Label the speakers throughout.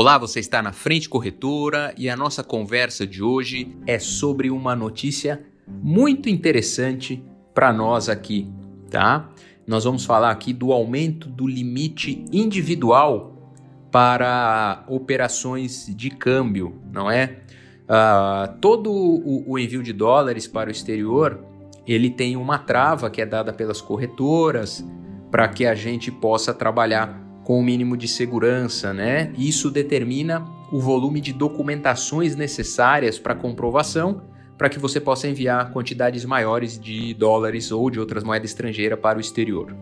Speaker 1: Olá, você está na Frente Corretora e a nossa conversa de hoje é sobre uma notícia muito interessante para nós aqui, tá? Nós vamos falar aqui do aumento do limite individual para operações de câmbio, não é? Uh, todo o, o envio de dólares para o exterior ele tem uma trava que é dada pelas corretoras para que a gente possa trabalhar com o mínimo de segurança, né? Isso determina o volume de documentações necessárias para comprovação para que você possa enviar quantidades maiores de dólares ou de outras moedas estrangeiras para o exterior.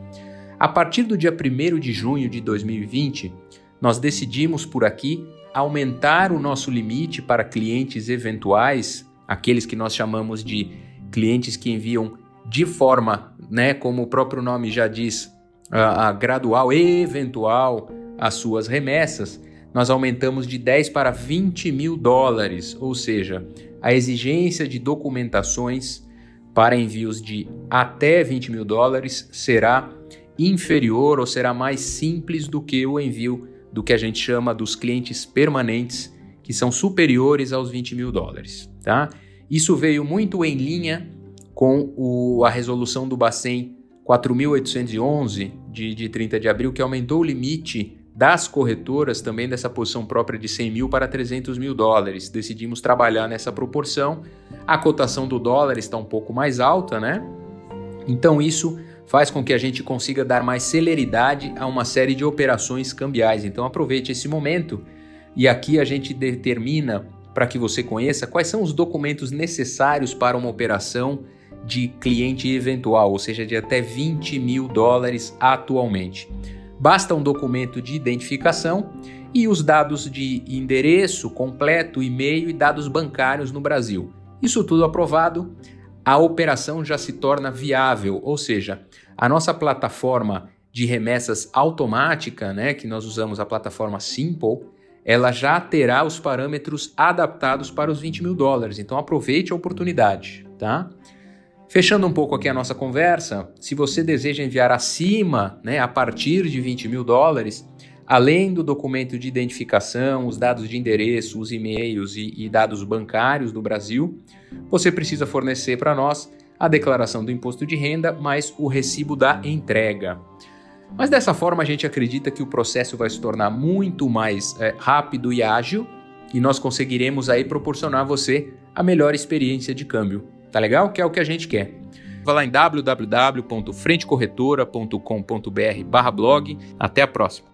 Speaker 1: A partir do dia 1 de junho de 2020, nós decidimos por aqui aumentar o nosso limite para clientes eventuais, aqueles que nós chamamos de clientes que enviam de forma, né, como o próprio nome já diz, a, a gradual e eventual as suas remessas, nós aumentamos de 10 para 20 mil dólares, ou seja, a exigência de documentações para envios de até 20 mil dólares será inferior ou será mais simples do que o envio do que a gente chama dos clientes permanentes, que são superiores aos 20 mil dólares. Tá? Isso veio muito em linha com o, a resolução do Bacen 4.811 de, de 30 de abril, que aumentou o limite das corretoras também dessa posição própria de 100 mil para 300 mil dólares. Decidimos trabalhar nessa proporção. A cotação do dólar está um pouco mais alta, né? Então isso faz com que a gente consiga dar mais celeridade a uma série de operações cambiais. Então aproveite esse momento e aqui a gente determina para que você conheça quais são os documentos necessários para uma operação de cliente eventual, ou seja, de até 20 mil dólares atualmente. Basta um documento de identificação e os dados de endereço completo, e-mail e dados bancários no Brasil. Isso tudo aprovado, a operação já se torna viável, ou seja, a nossa plataforma de remessas automática, né, que nós usamos a plataforma Simple, ela já terá os parâmetros adaptados para os 20 mil dólares. Então aproveite a oportunidade, tá? Fechando um pouco aqui a nossa conversa, se você deseja enviar acima, né, a partir de 20 mil dólares, além do documento de identificação, os dados de endereço, os e-mails e, e dados bancários do Brasil, você precisa fornecer para nós a declaração do imposto de renda mais o recibo da entrega. Mas dessa forma a gente acredita que o processo vai se tornar muito mais é, rápido e ágil e nós conseguiremos aí proporcionar a você a melhor experiência de câmbio. Tá legal? Que é o que a gente quer. Vá lá em www.frentecorretora.com.br/blog. Até a próxima.